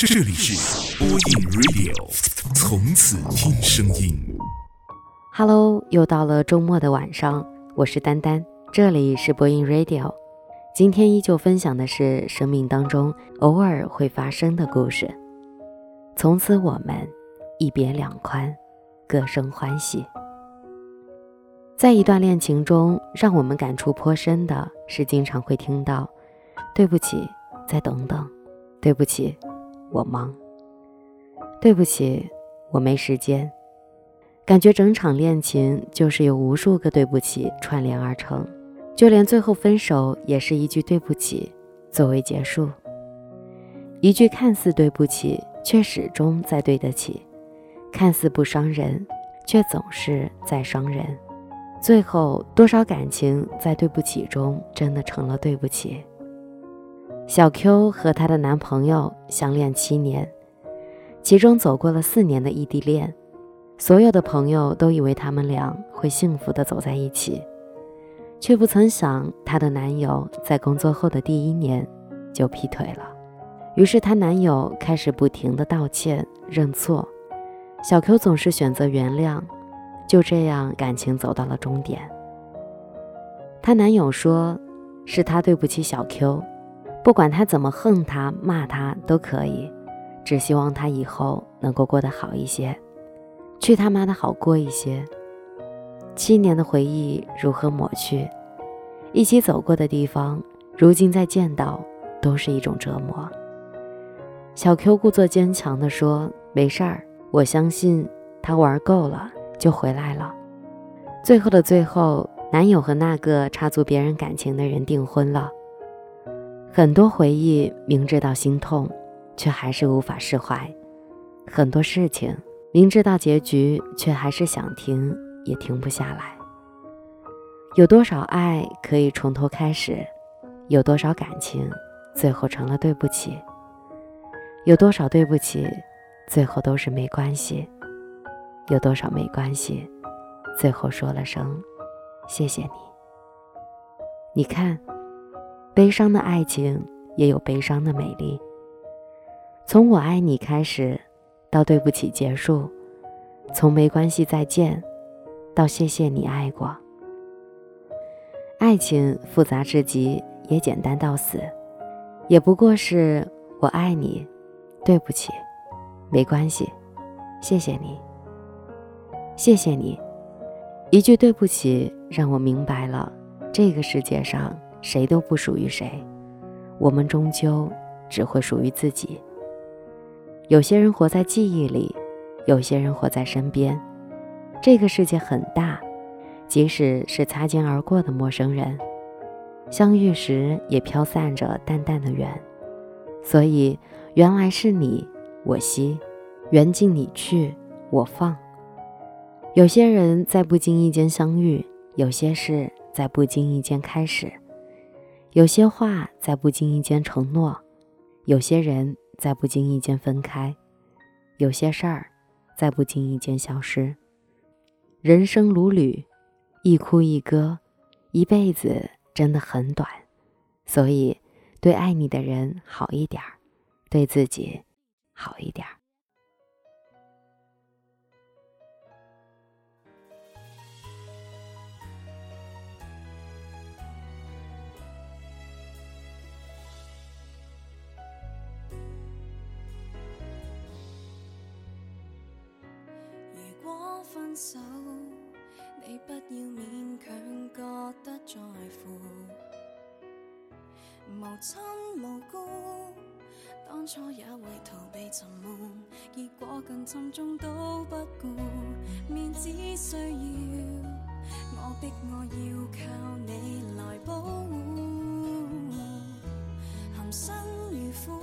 这里是播音 radio，从此听声音。Hello，又到了周末的晚上，我是丹丹，这里是播音 radio。今天依旧分享的是生命当中偶尔会发生的故事。从此我们一别两宽，各生欢喜。在一段恋情中，让我们感触颇深的是，经常会听到“对不起，再等等”，“对不起”。我忙，对不起，我没时间。感觉整场恋情就是由无数个对不起串联而成，就连最后分手也是一句对不起作为结束。一句看似对不起，却始终在对得起；看似不伤人，却总是在伤人。最后，多少感情在对不起中真的成了对不起。小 Q 和她的男朋友相恋七年，其中走过了四年的异地恋，所有的朋友都以为他们俩会幸福的走在一起，却不曾想她的男友在工作后的第一年就劈腿了。于是她男友开始不停的道歉认错，小 Q 总是选择原谅，就这样感情走到了终点。她男友说：“是他对不起小 Q。”不管他怎么恨他、骂他都可以，只希望他以后能够过得好一些，去他妈的好过一些。七年的回忆如何抹去？一起走过的地方，如今再见到都是一种折磨。小 Q 故作坚强地说：“没事儿，我相信他玩够了就回来了。”最后的最后，男友和那个插足别人感情的人订婚了。很多回忆，明知道心痛，却还是无法释怀；很多事情，明知道结局，却还是想停也停不下来。有多少爱可以从头开始？有多少感情最后成了对不起？有多少对不起，最后都是没关系？有多少没关系，最后说了声谢谢你？你看。悲伤的爱情也有悲伤的美丽。从我爱你开始，到对不起结束；从没关系再见，到谢谢你爱过。爱情复杂至极，也简单到死，也不过是我爱你，对不起，没关系，谢谢你，谢谢你。一句对不起，让我明白了这个世界上。谁都不属于谁，我们终究只会属于自己。有些人活在记忆里，有些人活在身边。这个世界很大，即使是擦肩而过的陌生人，相遇时也飘散着淡淡的缘。所以，原来是你，我惜缘尽你去，我放。有些人在不经意间相遇，有些事在不经意间开始。有些话在不经意间承诺，有些人在不经意间分开，有些事儿在不经意间消失。人生如旅，一哭一歌，一辈子真的很短，所以对爱你的人好一点，对自己好一点。分手，你不要勉强觉得在乎。无亲无故，当初也为逃避沉闷，结果更沉重都不顾。面子需要，我逼我要靠你来保护。含辛茹苦，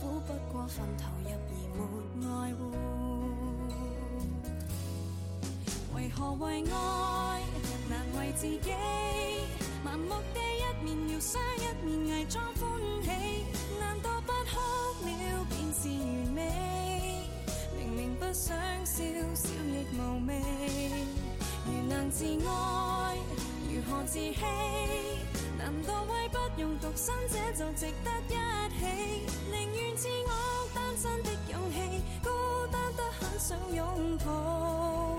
苦不过份投入而没爱护。何为爱难为自己，盲目地一面疗伤，一面伪装欢喜。难道不哭了便是完美？明明不想笑，笑亦无味。如能自爱，如何自欺？难道为不用独身者就值得一起？宁愿自我单身的勇气，孤单得很想拥抱。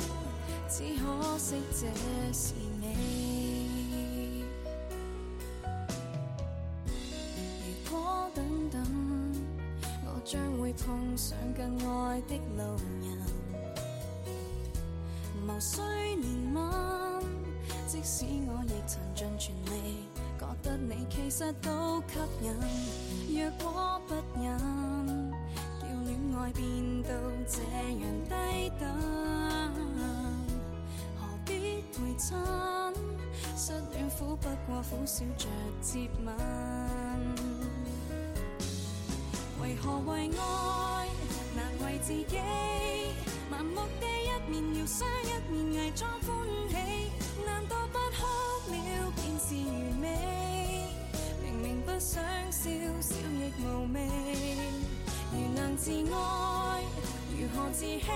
只可惜，这是你。如果等等，我将会碰上更爱的路人。无需怜悯，即使我亦尽尽全力，觉得你其实都吸引。若果不忍，叫恋爱变到这样低等。亲，失恋苦不过苦笑着接吻。为何为爱难为自己？盲目地一面摇伤，一面伪装欢喜。难道不哭了便是完美？明明不想笑，笑亦无味。如能自爱，如何自欺？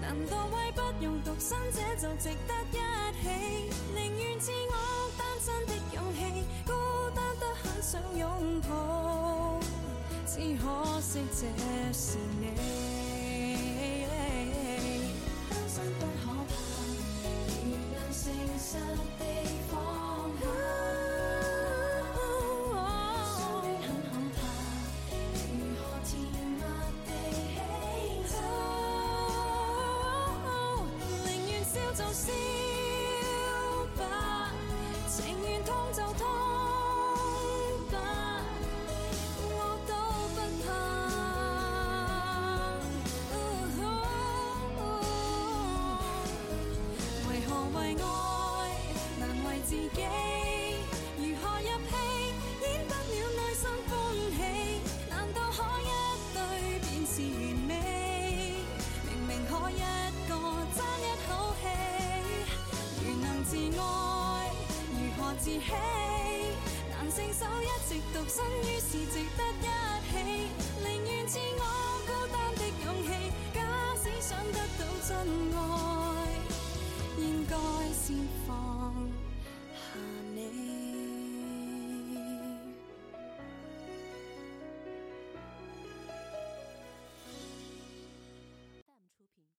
难道为不用独身者就值得？一？宁愿自我单身的勇气，孤单得很想拥抱，只可惜这是你。自己如何入戏，演不了内心欢喜，难道可一对便是完美？明明可一个争一口气，如能自爱，如何自欺？难承手一直独身，于是值得。